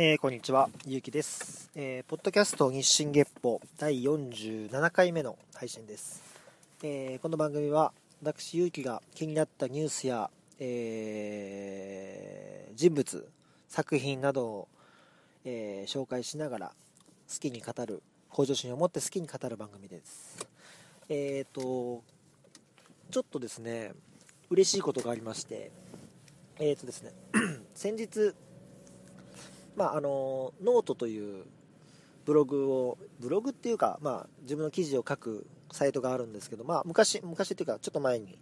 えー、こんにちは、ゆうきです、えー。ポッドキャスト日進月歩第47回目の配信です。えー、この番組は私、ゆうきが気になったニュースや、え、人物、作品などを、え、紹介しながら好きに語る、向上心を持って好きに語る番組です。えっ、と、ちょっとですね、嬉しいことがありまして、えっ、とですね、先日、まあ、あのノートというブログをブログっていうか、まあ、自分の記事を書くサイトがあるんですけど、まあ、昔昔っていうかちょっと前に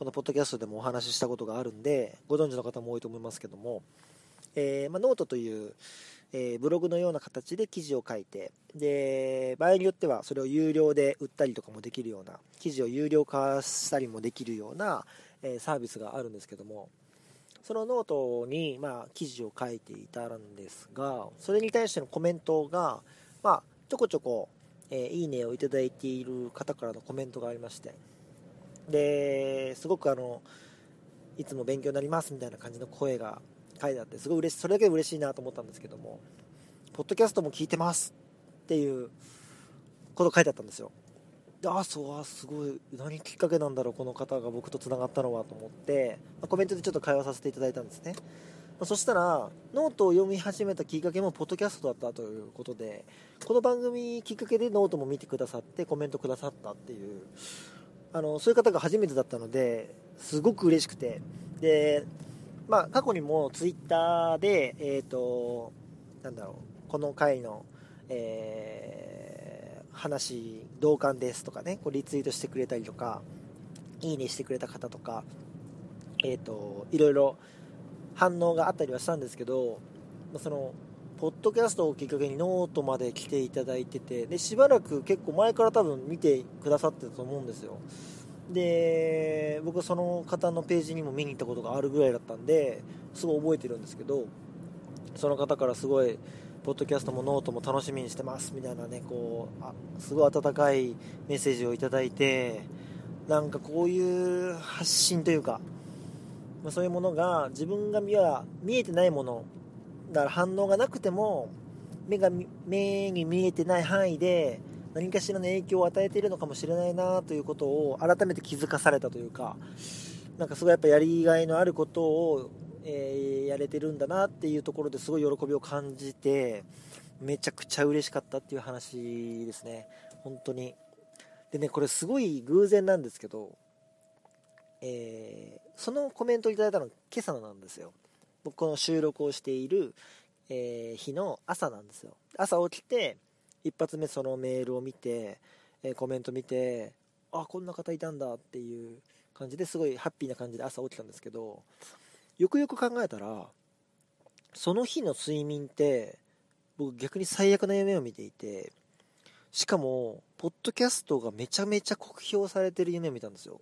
このポッドキャストでもお話ししたことがあるんでご存知の方も多いと思いますけども、えー、まあ、ノートという、えー、ブログのような形で記事を書いてで場合によってはそれを有料で売ったりとかもできるような記事を有料化したりもできるような、えー、サービスがあるんですけどもそのノートに、まあ、記事を書いていたんですが、それに対してのコメントが、まあ、ちょこちょこ、えー、いいねをいただいている方からのコメントがありまして、で、すごくあの、いつも勉強になりますみたいな感じの声が書いてあって、すごい嬉しい、それだけで嬉しいなと思ったんですけども、ポッドキャストも聞いてますっていうこと書いてあったんですよ。あそうあすごい。何きっかけなんだろうこの方が僕とつながったのはと思って、まあ、コメントでちょっと会話させていただいたんですね、まあ、そしたらノートを読み始めたきっかけもポッドキャストだったということでこの番組きっかけでノートも見てくださってコメントくださったっていうあのそういう方が初めてだったのですごく嬉しくて。でまあ過去にもツイッターでえっ、ー、となんだろうこの回のえー話同感ですとかねこうリツイートしてくれたりとかいいねしてくれた方とかえっ、ー、といろいろ反応があったりはしたんですけどそのポッドキャストをきっかけにノートまで来ていただいててでしばらく結構前から多分見てくださってたと思うんですよ。で僕その方のページにも見に行ったことがあるぐらいだったんですごい覚えてるんですけどその方からすごいポッドキャストもノートも楽しみにしてますみたいなねこうあすごい温かいメッセージをいただいてなんかこういう発信というか、まあ、そういうものが自分が見は見えてないものだから反応がなくても目が目に見えてない範囲で何かしらの影響を与えているのかもしれないなということを改めて気づかされたというかなんかすごいやっぱやりがいのあることをえー、やれてるんだなっていうところですごい喜びを感じてめちゃくちゃ嬉しかったっていう話ですね。本当に。でねこれすごい偶然なんですけど、えー、そのコメントをいただいたの今朝なんですよ。僕この収録をしている、えー、日の朝なんですよ。朝起きて一発目そのメールを見て、えコメント見てあこんな方いたんだっていう感じですごいハッピーな感じで朝起きたんですけどよくよく考えたらその日の睡眠って僕逆に最悪な夢を見ていてしかもポッドキャストがめちゃめちゃ酷評されてる夢を見たんですよ。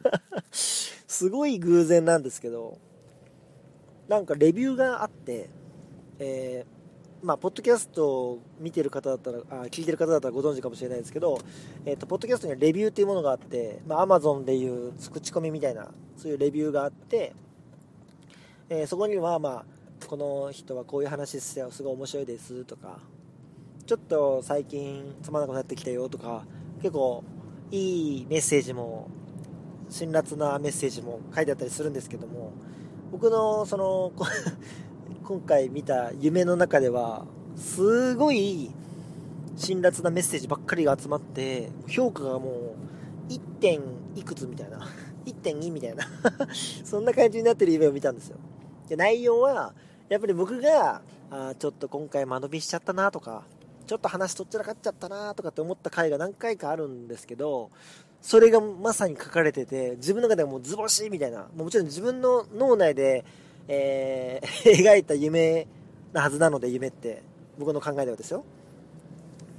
すごい偶然なんですけどなんかレビューがあってえー、まあ、ポッドキャストを見てる方だったら、あ聞いてる方だったらご存知かもしれないですけど、えっ、ー、と、ポッドキャストにはレビューっていうものがあって、まあ、Amazon でいう口コミみたいな、そういうレビューがあって、えー、そこには、まあ、この人はこういう話してよすごい面白いですとかちょっと最近つまらなくなってきたよとか結構いいメッセージも辛辣なメッセージも書いてあったりするんですけども僕のその 今回見た夢の中ではすごい辛辣なメッセージばっかりが集まって評価がもう1点いくつみたいな。1.2みたいな。そんな感じになってる夢を見たんですよ。で内容はやっぱり僕があちょっと今回間延びしちゃったなとかちょっと話とっちらかっちゃったなとかって思った回が何回かあるんですけどそれがまさに書かれてて自分の中ではもう図星みたいなもちろん自分の脳内で、えー、描いた夢なはずなので夢って僕の考えではですよ。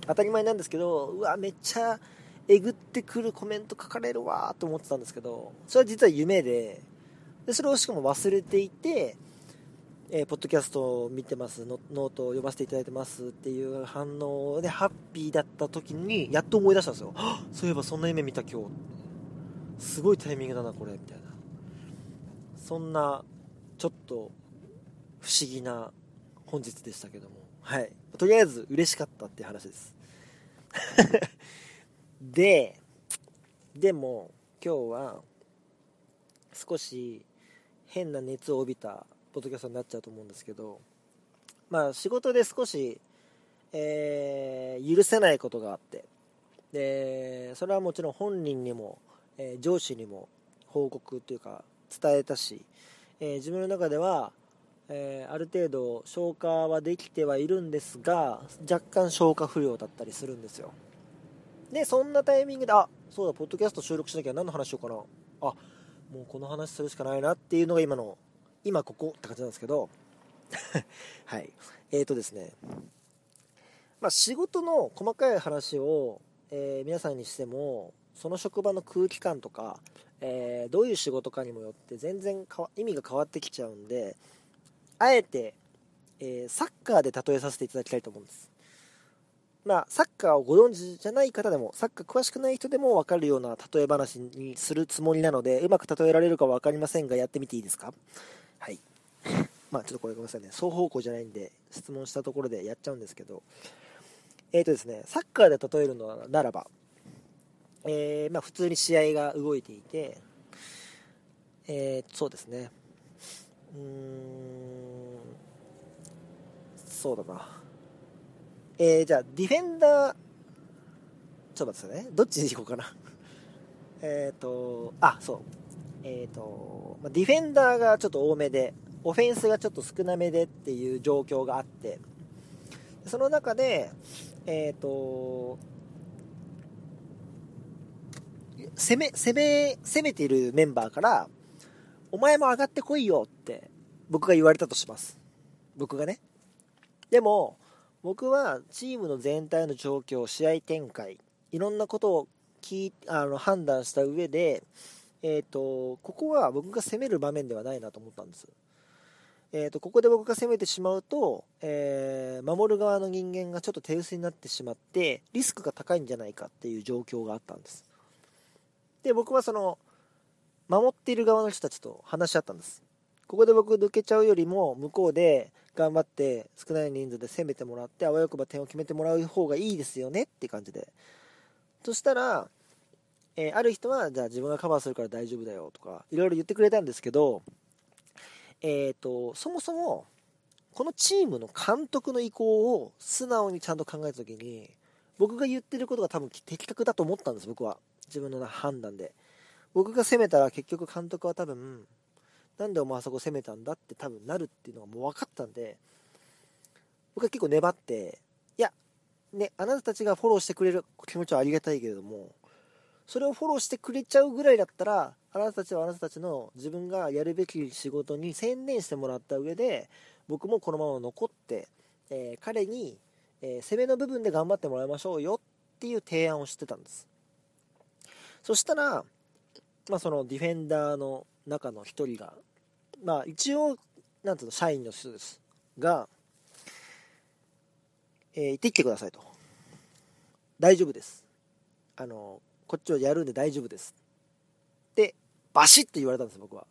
当たり前なんですけどうわめっちゃえぐってくるコメント書かれるわと思ってたんですけどそれは実は夢ででそれをしかも忘れていて、えー、ポッドキャストを見てます。ノートを読ませていただいてますっていう反応でハッピーだった時にやっと思い出したんですよ。そういえばそんな夢見た今日。すごいタイミングだなこれみたいな。そんなちょっと不思議な本日でしたけども、はい。とりあえず嬉しかったっていう話です。で、でも今日は少し変な熱を帯びたポッドキャストになっちゃうと思うんですけど、まあ仕事で少し、えー、許せないことがあって、で、それはもちろん本人にも、えー、上司にも報告というか伝えたし、えー、自分の中では、え、ある程度消化はできてはいるんですが若干消化不良だったりするんですよ。でそんなタイミングであそうだポッドキャスト収録しなきゃ何の話しようかな。あもうこの話するしかないなっていうのが今の今ここって感じなんですけど はい。えーとですね。まあ、仕事の細かい話を、え、皆さんにしてもその職場の空気感とか、え、どういう仕事かにもよって全然意味が変わってきちゃうんであえて、え、サッカーで例えさせていただきたいと思うんです。まあサッカーをご存知じゃない方でもサッカー詳しくない人でも分かるような例え話にするつもりなのでうまく例えられるか分かりませんがやってみていいですか？はい。まあちょっとこれごめんなさいね。双方向じゃないんで質問したところでやっちゃうんですけど。えっ、ー、とですねサッカーで例えるのならばえー、まあ、普通に試合が動いていて、えー、そうですね、うーん、そうだな、えー、じゃあ、ディフェンダー、ちょっと待ってくださいね、どっちに行こうかな。えっと、あ、そう、えっ、ー、と、ディフェンダーがちょっと多めで、オフェンスがちょっと少なめでっていう状況があって、その中で、えっ、ー、と、攻め、攻め、攻めているメンバーから、お前も上がってこいよって僕が言われたとします。僕がね。でも、僕はチームの全体の状況、試合展開、いろんなことを聞あの判断した上で、えーと、ここは僕が攻める場面ではないなと思ったんです。えーと、ここで僕が攻めてしまうと、えー、守る側の人間がちょっと手薄になってしまってリスクが高いんじゃないかっていう状況があったんですで、僕はその、守っている側の人たちと話し合ったんです。ここで僕抜けちゃうよりも、向こうで頑張って少ない人数で攻めてもらって、あわよくば点を決めてもらう方がいいですよねって感じで。そしたら、えー、ある人は、じゃあ自分がカバーするから大丈夫だよとか、いろいろ言ってくれたんですけど、えっ、ー、と、そもそも、このチームの監督の意向を素直にちゃんと考えた時に、僕が言ってることが多分的確だと思ったんです、僕は。自分の判断で僕が攻めたら結局監督は多分なんでお前あそこ攻めたんだって多分なるっていうのがもう分かったんで僕は結構粘っていやねあなたたちがフォローしてくれる気持ちはありがたいけれどもそれをフォローしてくれちゃうぐらいだったらあなたたちはあなたたちの自分がやるべき仕事に専念してもらった上で僕もこのまま残って、えー、彼に、えー、攻めの部分で頑張ってもらいましょうよっていう提案をしてたんです。そしたら、まあ、そのディフェンダーの中の1人が、まあ、一応、なんていうの、社員の人ですが、えー、行ってきてくださいと。大丈夫です。あの、こっちをやるんで大丈夫です。で、バシッと言われたんです、僕は。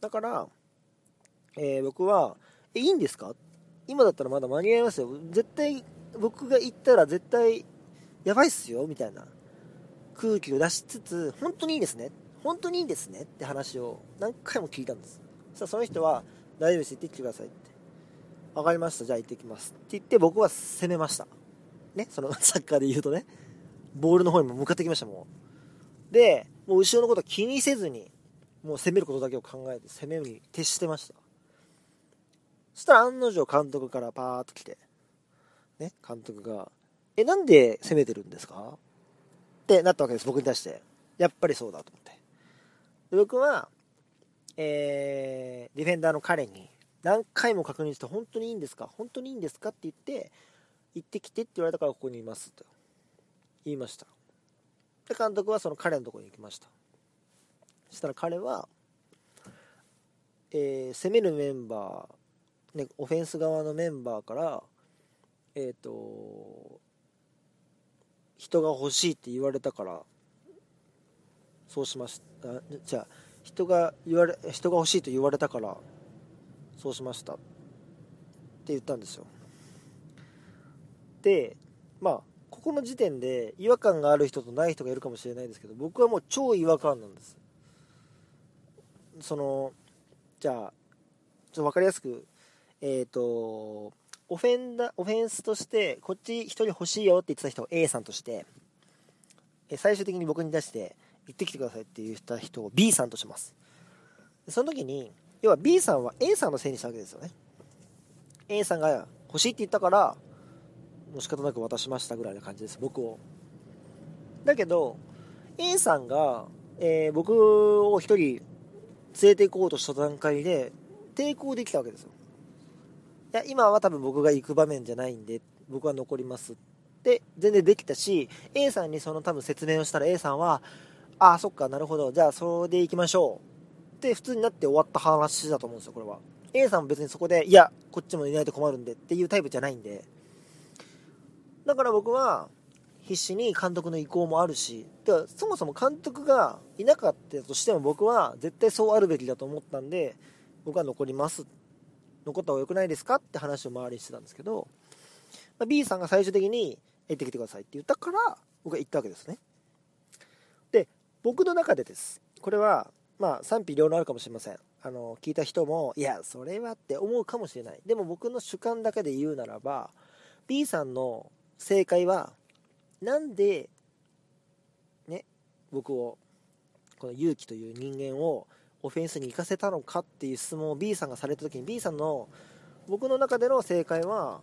だから、えー、僕は、え、いいんですか？今だったらまだ間に合いますよ。絶対、僕が行ったら絶対、やばいっすよ、みたいな。空気を出しつつ、本当にいいですね。本当にいいですねって話を何回も聞いたんです。そしたらその人は、大丈夫です、行ってきてくださいって。分かりました、じゃあ行ってきます。って言って僕は攻めました。ね、その サッカーで言うとね、ボールの方にも向かってきました、もう。で、もう後ろのことは気にせずに、もう攻めることだけを考えて攻めに徹してました。そしたら案の定監督からパーッと来て、ね、監督が、え、なんで攻めてるんですか？ってなったわけです、僕に対して。やっぱりそうだと思って。で僕は、えー、ディフェンダーの彼に何回も確認して、本当にいいんですか？本当にいいんですか？って言って、行ってきてって言われたからここにいますと言いました。で、監督はその彼のところに行きました。そしたら彼は、えー、攻めるメンバー、ね、オフェンス側のメンバーから、えっ、ー、と、人が欲しいって言われたからそうしましたじゃあ人が言われ人が欲しいと言われたからそうしました。って言ったんですよ。でまあここの時点で違和感がある人とない人がいるかもしれないですけど僕はもう超違和感なんです。そのじゃあちょっと分かりやすくえっ、ー、とオフェンダオフェンスとしてこっち1人欲しいよって言ってた人を A さんとして最終的に僕に出して行ってきてくださいって言った人を B さんとします。その時に要は B さんは A さんのせいにしたわけですよね。A さんが欲しいって言ったからもう仕方なく渡しましたぐらいな感じです僕を。だけど A さんが、えー、僕を1人連れて行こうとした段階で抵抗できたわけですよ。いや今は多分僕が行く場面じゃないんで僕は残りますって全然できたし A さんにその多分説明をしたら A さんはああそっかなるほど。じゃあそれで行きましょう。って普通になって終わった話だと思うんですよこれは。A さんも別にそこでいやこっちもいないと困るんでっていうタイプじゃないんで。だから僕は必死に監督の意向もあるしではそもそも監督がいなかったとしても僕は絶対そうあるべきだと思ったんで僕は残ります。残った方が良くないですか？って話を周りにしてたんですけど、まあ、B さんが最終的に行ってきてくださいって言ったから僕は行ったわけですね。僕の中でです。これはまあ賛否両論あるかもしれません。あの聞いた人もいやそれはって思うかもしれない。でも僕の主観だけで言うならば B さんの正解はなんでね僕をこの勇気という人間をオフェンスに行かせたのかっていう質問を B さんがされた時に B さんの僕の中での正解は、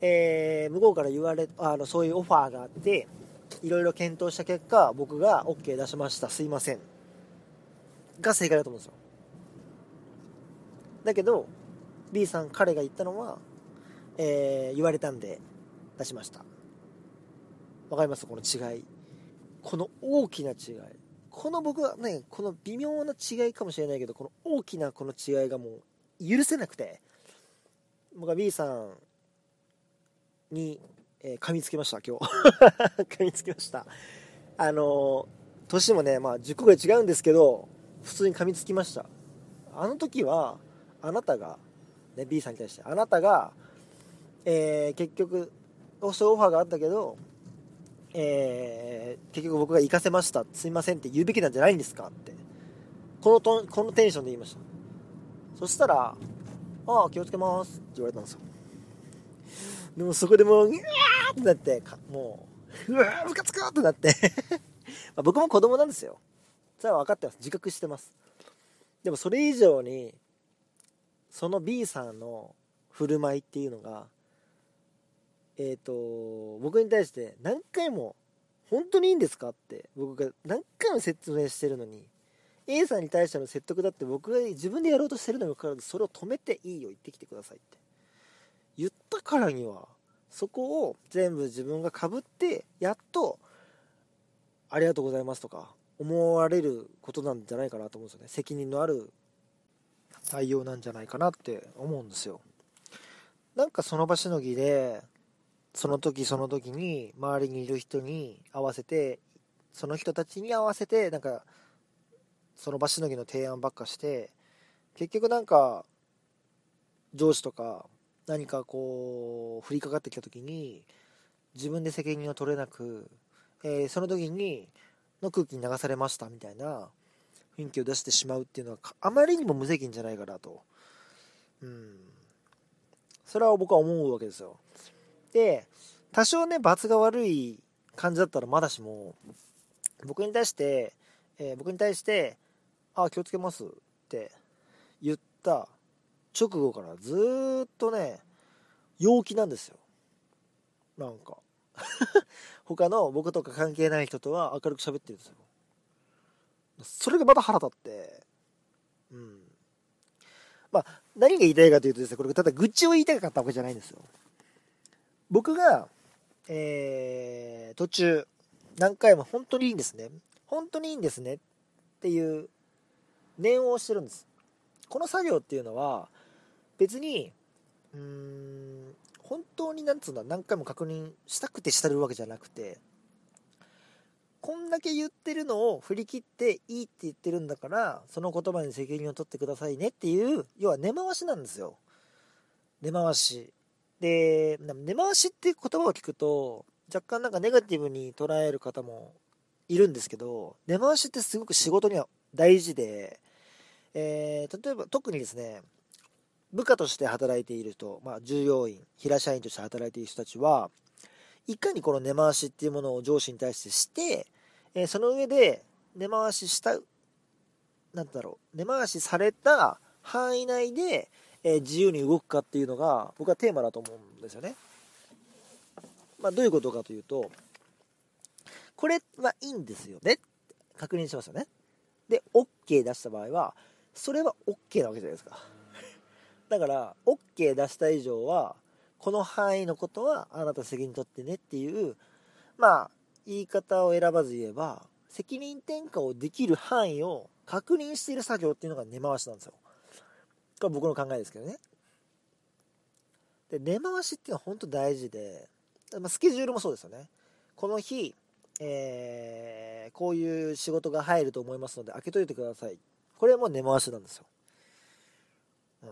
えー、向こうから言われあのそういうオファーがあっていろいろ検討した結果僕が OK 出しました。すいません。が正解だと思うんですよ。だけど B さん彼が言ったのは、えー、言われたんで出しました。わかります？この違い。この大きな違い。この僕はねこの微妙な違いかもしれないけどこの大きなこの違いがもう許せなくて僕は B さんに、えー、噛みつきました今日。噛みつきました。あの年もねまあ10個ぐらい違うんですけど普通に噛みつきました。あの時はあなたが、ね、B さんに対してあなたが、えー、結局そういうオファーがあったけど、えー、結局僕が行かせました。すいませんって言うべきなんじゃないんですかって。このトこのテンションで言いました。そしたら「ああ気をつけます」って言われたんですよ。でもそこでもううわー！ってなってもううわームカつくってなって。ま僕も子供なんですよ。それは分かってます。自覚してます。でもそれ以上にその B さんの振る舞いっていうのがえっ、ー、と僕に対して何回も本当にいいんですかって僕が何回も説明してるのに A さんに対しての説得だって僕が自分でやろうとしてるのにかかわらずそれを止めていいよ言ってきてくださいって。言ったからにはそこを全部自分がかぶってやっとありがとうございますとか思われることなんじゃないかなと思うんですよね。責任のある対応なんじゃないかなって思うんですよ。なんかその場しのぎでその時その時に周りにいる人に合わせてその人たちに合わせてなんかその場しのぎの提案ばっかして結局なんか上司とか何かこう降りかかってきた時に自分で責任を取れなく、えー、その時にの空気に流されましたみたいな雰囲気を出してしまうっていうのはあまりにも無責任じゃないかなと。うん。それは僕は思うわけですよ。で、多少ね、罰が悪い感じだったらまだしも、僕に対して、えー、僕に対して、あ、気をつけますって言った直後からずっとね、陽気なんですよ。なんか。他の僕とか関係ない人とは明るく喋ってるんですよ。それがまた腹立って、うん。まあ、何が言いたいかというとですね、これただ愚痴を言いたかったわけじゃないんですよ。僕が、えー、途中、何回も本当にいいんですね。本当にいいんですねっていう念を押してるんです。この作業っていうのは、別に、うーん、本当になんつうんだ、何回も確認したくてしてるわけじゃなくて、こんだけ言ってるのを振り切っていいって言ってるんだから、その言葉に責任を取ってくださいねっていう、要は根回しなんですよ。根回し。で、根回しっていう言葉を聞くと、若干なんかネガティブに捉える方もいるんですけど、根回しってすごく仕事には大事で、えー、例えば特にですね、部下として働いている人、まあ、従業員、平社員として働いている人たちは、いかにこの根回しっていうものを上司に対してして、えー、その上で根回しした、なんだろう、根回しされた範囲内で、えー、自由に動くかっていうのが僕はテーマだと思うんですよね。まあ、どういうことかというと、これはいいんですよね。確認しますよね。で、OK 出した場合は、それは OK なわけじゃないですか。だから OK 出した以上はこの範囲のことはあなた責任取ってねっていうまあ言い方を選ばず言えば責任転嫁をできる範囲を確認している作業っていうのが根回しなんですよ。これ僕の考えですけどね。で根回しっていうのは本当大事で、まあ、スケジュールもそうですよね。この日、えー、こういう仕事が入ると思いますので開けといてください。これも根回しなんですよ、うん。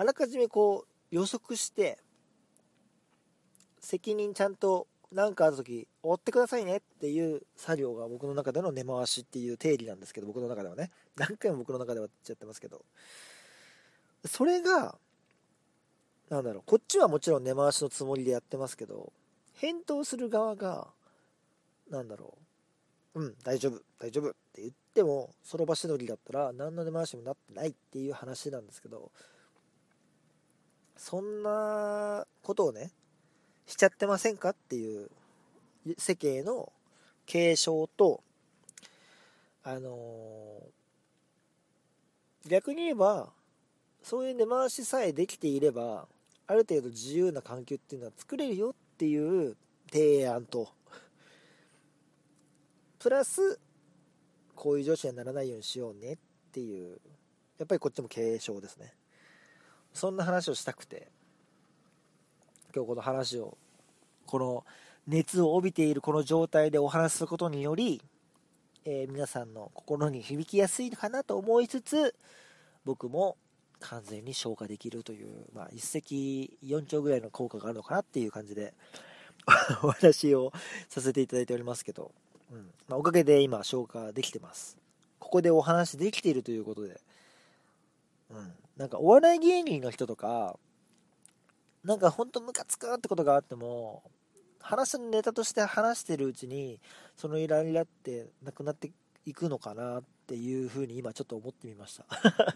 あらかじめこう予測して責任ちゃんと何かある時追ってくださいねっていう作業が僕の中での根回しっていう定理なんですけど僕の中ではね。何回も僕の中では言っちゃってますけど。それがなんだろうこっちはもちろん根回しのつもりでやってますけど返答する側がなんだろう。うん大丈夫大丈夫って言ってもその場しのぎだったら何の根回しもなってないっていう話なんですけどそんなことをね、しちゃってませんかっていう世間の継承と、あのー、逆に言えば、そういう根回しさえできていれば、ある程度自由な環境っていうのは作れるよっていう提案と、プラス、こういう女子にはならないようにしようねっていう、やっぱりこっちも継承ですね。そんな話をしたくて今日この話をこの熱を帯びているこの状態でお話しすることにより、えー、皆さんの心に響きやすいかなと思いつつ僕も完全に消化できるという、まあ、一石四鳥ぐらいの効果があるのかなっていう感じで お話をさせていただいておりますけど、うん。まあ、おかげで今消化できてます。ここでお話できているということで、うん、なんかお笑い芸人の人とか、なんかほんとムカつくってことがあっても、話すネタとして話してるうちに、そのイライラってなくなっていくのかなっていうふうに今ちょっと思ってみました。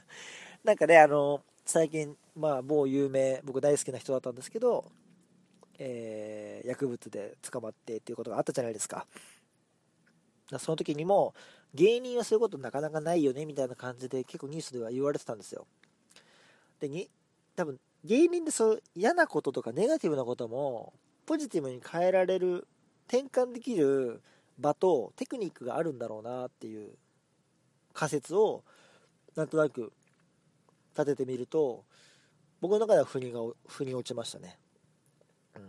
なんかね、あの、最近、まあ某有名、僕大好きな人だったんですけど、えー、薬物で捕まってっていうことがあったじゃないですか。その時にも、芸人はそういうことなかなかないよねみたいな感じで結構ニュースでは言われてたんですよ。でに多分芸人でそう嫌なこととかネガティブなこともポジティブに変えられる転換できる場とテクニックがあるんだろうなっていう仮説をなんとなく立ててみると僕の中では腑にが腑に落ちましたね。うん、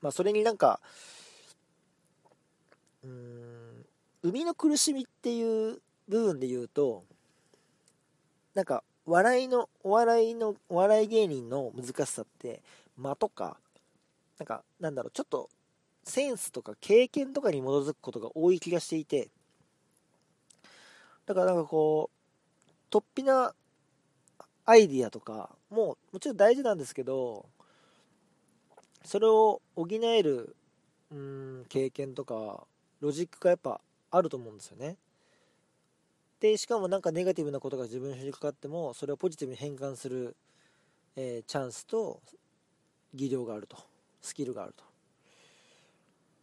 まあそれになんかうん生みの苦しみっていう部分で言うとなんか笑いの、お笑いの、お笑い芸人の難しさって、間とか、なんか、なんだろう、ちょっと、センスとか経験とかに基づくことが多い気がしていて、だからなんかこう、突飛なアイディアとかももちろん大事なんですけど、それを補える、うん、経験とか、ロジックがやっぱあると思うんですよね。でしかもなんかネガティブなことが自分に降りかかってもそれをポジティブに変換する、えー、チャンスと技量があると。スキルがあると、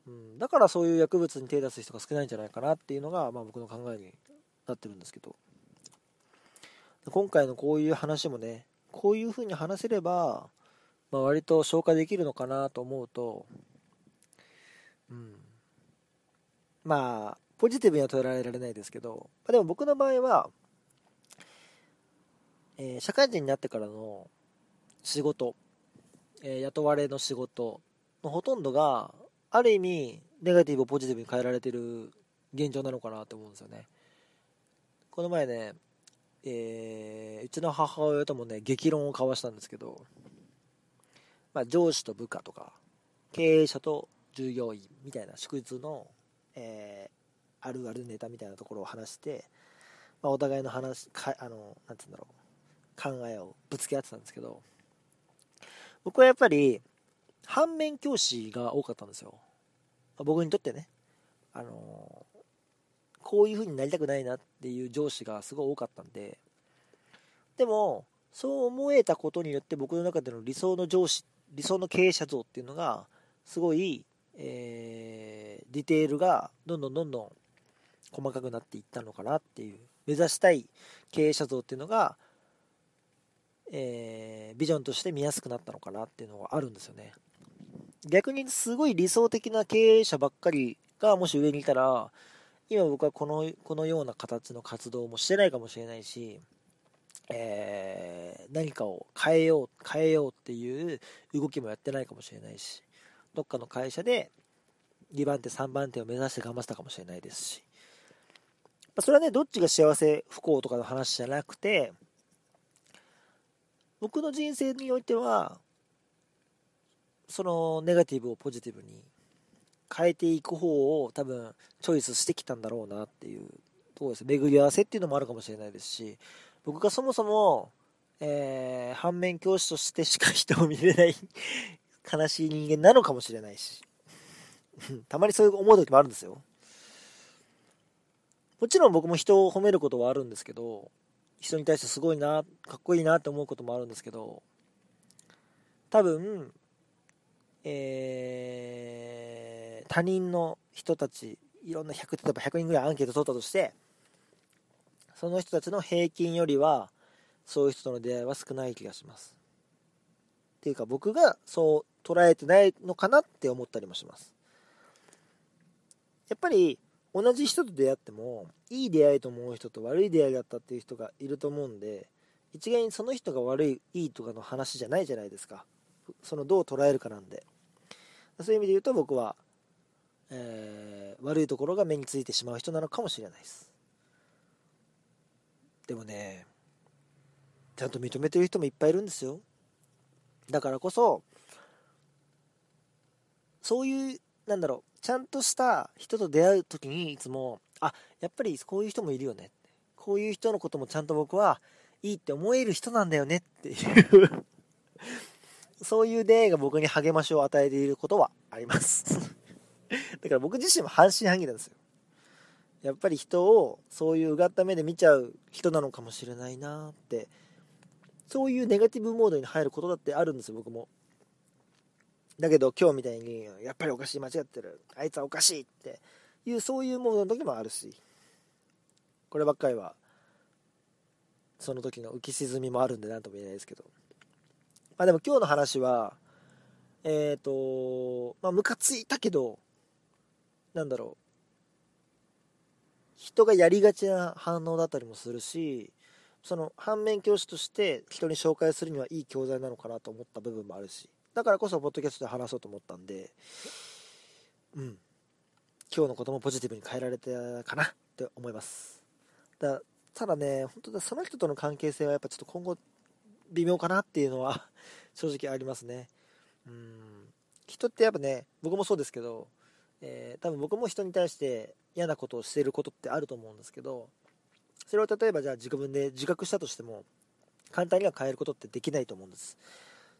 うん、だからそういう薬物に手を出す人が少ないんじゃないかなっていうのが、まあ、僕の考えになってるんですけど。今回のこういう話もねこういうふうに話せれば、まあ、割と消化できるのかなと思うと、うん、まあポジティブには捉えられないですけど、までも僕の場合は、えー、社会人になってからの仕事、えー、雇われの仕事のほとんどが、ある意味、ネガティブをポジティブに変えられてる現状なのかなと思うんですよね。この前ね、えー、うちの母親ともね激論を交わしたんですけど、まあ、上司と部下とか経営者と従業員みたいな祝日の、え、あるあるネタみたいなところを話して、まあ、お互いの話かあのなんて言うんだろう。考えをぶつけ合ってたんですけど僕はやっぱり反面教師が多かったんですよ、まあ、僕にとってね。あのこういう風になりたくないなっていう上司がすごい多かったんで。でもそう思えたことによって僕の中での理想の上司理想の経営者像っていうのがすごい、えー、ディテールがどんどんどんどん細かくなっていったのかなっていう目指したい経営者像っていうのが、えー、ビジョンとして見やすくなったのかなっていうのがあるんですよね。逆にすごい理想的な経営者ばっかりがもし上にいたら今僕はこのこのような形の活動もしてないかもしれないし、えー、何かを変えよう変えようっていう動きもやってないかもしれないしどっかの会社で2番手3番手を目指して頑張ってたかもしれないですしそれはねどっちが幸せ不幸とかの話じゃなくて僕の人生においてはそのネガティブをポジティブに変えていく方を多分チョイスしてきたんだろうなっていうとこです。巡り合わせっていうのもあるかもしれないですし僕がそもそも、えー、反面教師としてしか人を見れない悲しい人間なのかもしれないし。たまにそういう思う時もあるんですよ。もちろん僕も人を褒めることはあるんですけど人に対してすごいなかっこいいなって思うこともあるんですけど多分えー他人の人たちいろんな100例えば100人ぐらいアンケート取ったとしてその人たちの平均よりはそういう人との出会いは少ない気がします。っていうか僕がそう捉えてないのかなって思ったりもします。やっぱり同じ人と出会ってもいい出会いと思う人と悪い出会いだったっていう人がいると思うんで一概にその人が悪いいいとかの話じゃないじゃないですか。そのどう捉えるかなんで。そういう意味で言うと僕はえー、悪いところが目についてしまう人なのかもしれないです。でもねちゃんと認めてる人もいっぱいいるんですよ。だからこそそういうなんだろうちゃんとした人と出会う時にいつもあやっぱりこういう人もいるよねこういう人のこともちゃんと僕はいいって思える人なんだよねっていう そういう出会いが僕に励ましを与えていることはあります だから僕自身も半信半疑なんですよ。やっぱり人をそういううがった目で見ちゃう人なのかもしれないなって、そういうネガティブモードに入ることだってあるんですよ、僕も。だけど今日みたいに、やっぱりおかしい、間違ってる、あいつはおかしいっていう、そういうモードの時もあるし、こればっかりは、その時の浮き沈みもあるんで何とも言えないですけど。まあでも今日の話は、えっ、ー、と、まあムカついたけど、なんだろう人がやりがちな反応だったりもするしその反面教師として人に紹介するにはいい教材なのかなと思った部分もあるしだからこそポッドキャストで話そうと思ったんでうん。今日のこともポジティブに変えられたかなって思います。だただね本当だその人との関係性はやっぱちょっと今後微妙かなっていうのは 正直ありますね。うん。人ってやっぱね僕もそうですけどえー、多分僕も人に対して嫌なことをしていることってあると思うんですけどそれを例えばじゃあ自分で自覚したとしても簡単には変えることってできないと思うんです。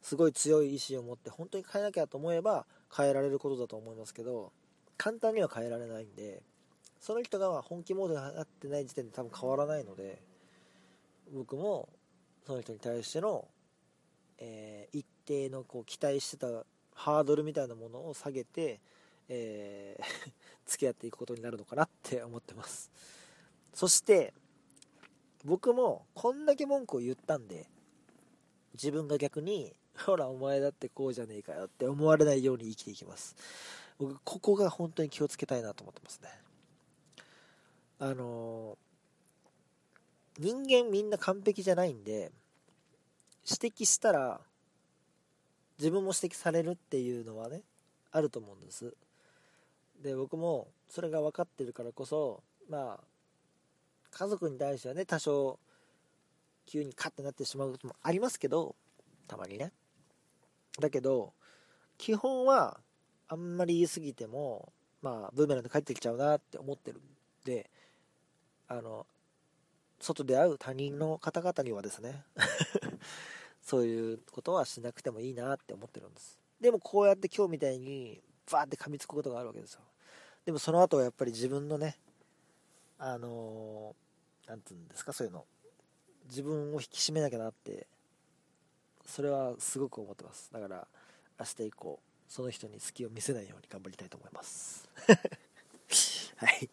すごい強い意志を持って本当に変えなきゃと思えば変えられることだと思いますけど簡単には変えられないんでその人が本気モードになってない時点で多分変わらないので僕もその人に対しての、えー、一定のこう期待してたハードルみたいなものを下げてえー、付き合っていくことになるのかなって思ってます。そして僕もこんだけ文句を言ったんで自分が逆に ほらお前だってこうじゃねえかよって思われないように生きていきます。僕ここが本当に気をつけたいなと思ってますね。あのー、人間みんな完璧じゃないんで指摘したら自分も指摘されるっていうのはねあると思うんです。で僕もそれが分かってるからこそまあ家族に対してはね多少急にカッとなってしまうこともありますけどたまにね。だけど基本はあんまり言い過ぎてもまあブーメランで帰ってきちゃうなって思ってるんであの外で会う他人の方々にはですね そういうことはしなくてもいいなって思ってるんです。でもこうやって今日みたいにバーって噛みつくことがあるわけですよ。でもその後はやっぱり自分のねあの何、て言うんですかそういうの自分を引き締めなきゃなってそれはすごく思ってます。だから明日以降その人に隙を見せないように頑張りたいと思います。はい。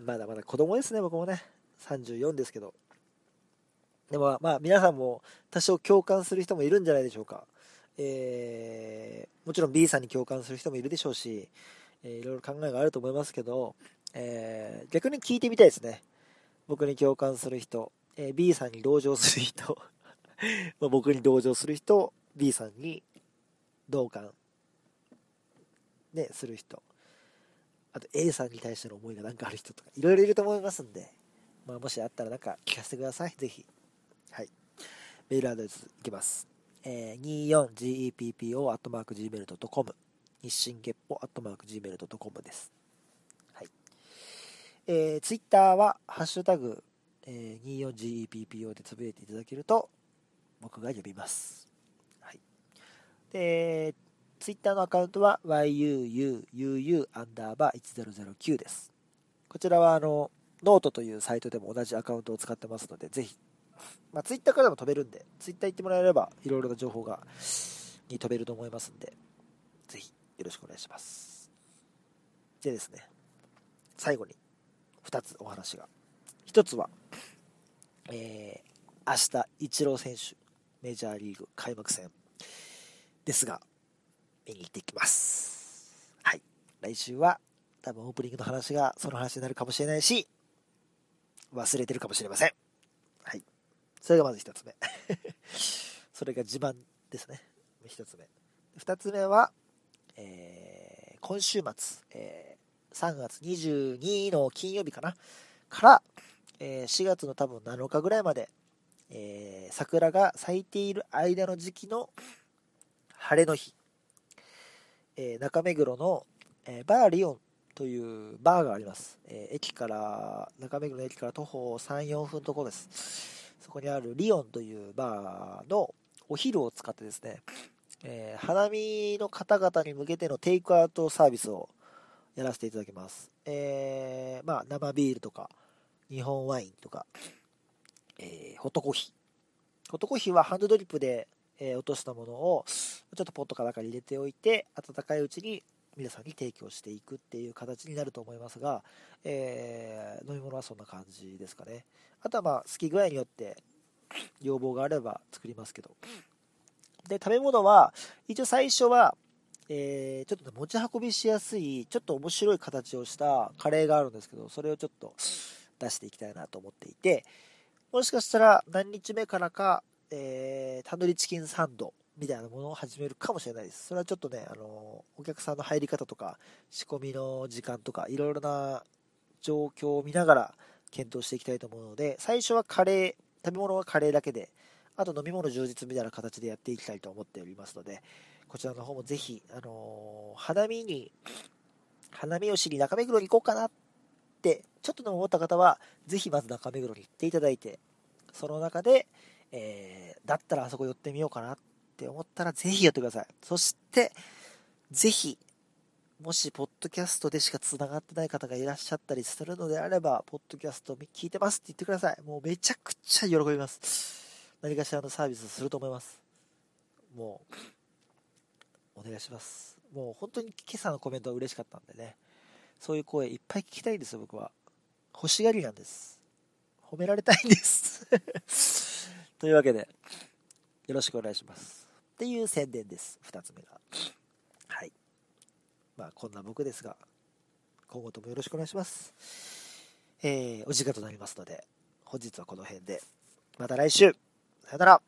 まだまだ子供ですね僕もね。34ですけど。でもまあ皆さんも多少共感する人もいるんじゃないでしょうか。えー、もちろん B さんに共感する人もいるでしょうし、えー、いろいろ考えがあると思いますけど、えー、逆に聞いてみたいですね。僕に共感する人、えー、B さんに同情する人。ま僕に同情する人、B さんに同感、ね、する人、あと A さんに対しての思いが何かある人とか、いろいろいると思いますんで、まあ、もしあったらなんか聞かせてください、ぜひ。はい。メールアドレスいきます。えー、24geppo.gmail.com 日清月歩 .gmail.com です。はい。えー、ツイッターは、ハッシュタグ、えー、24GEPPO でつぶやいていただけると、僕が呼びます。はい。で、ツイッターのアカウントは yuuu アンダーバー1009です。こちらは、あの、ノートというサイトでも同じアカウントを使ってますので、ぜひまあ、ツイッターからでも飛べるんで、ツイッター行ってもらえれば、いろいろな情報が、に飛べると思いますんで、ぜひ、よろしくお願いします。でですね、最後に、2つお話が。1つは、えー、明日、イチロー選手、メジャーリーグ開幕戦ですが、見に行ってきます。はい。来週は、多分オープニングの話がその話になるかもしれないし、忘れてるかもしれません。はい。それがまず1つ目。それが自慢ですね。1つ目。2つ目は、えー、今週末、えー、3月22の金曜日かなから、えー、4月の多分7日ぐらいまで、えー、桜が咲いている間の時期の晴れの日、えー、中目黒の、えー、バーリオンというバーがあります、え、駅から中目黒の駅から徒歩34分のところです。そこにあるリオンというバーのお昼を使ってですね、え、花見の方々に向けてのテイクアウトサービスをやらせていただきます。え、まあ、生ビールとか、日本ワインとか、えー、ホットコーヒー。ホットコーヒーはハンドドリップで、えー、落としたものを、ちょっとポットか中に入れておいて、温かいうちに皆さんに提供していくっていう形になると思いますが、えー、飲み物はそんな感じですかね。あとはまあ好き具合によって要望があれば作りますけど。で、食べ物は、一応最初は、えー、ちょっと、ね、持ち運びしやすい、ちょっと面白い形をしたカレーがあるんですけど、それをちょっと出していきたいなと思っていて、もしかしたら何日目からか、えー、タンドリーチキンサンドみたいなものを始めるかもしれないです。それはちょっとね、あの、お客さんの入り方とか、仕込みの時間とか、いろいろな状況を見ながら検討していきたいと思うので、最初はカレー、食べ物はカレーだけで、あと飲み物充実みたいな形でやっていきたいと思っておりますので、こちらの方もぜひ、あのー、花見に、花見をしに中目黒に行こうかなって、ちょっとでも思った方は、ぜひまず中目黒に行っていただいて、その中で、えー、だったらあそこ寄ってみようかなって思ったらぜひやってください。そして、ぜひ、もし、ポッドキャストでしか繋がってない方がいらっしゃったりするのであれば、ポッドキャスト聞いてますって言ってください。もうめちゃくちゃ喜びます。何かしらのサービスすると思います。もう、お願いします。もう本当に今朝のコメントは嬉しかったんでね。そういう声いっぱい聞きたいんですよ、僕は。欲しがりなんです。褒められたいんです というわけで、よろしくお願いします。っていう宣伝です。2つ目が。はい。まあ、こんな僕ですが、今後ともよろしくお願いします。えー、お時間となりますので、本日はこの辺で、また来週さよなら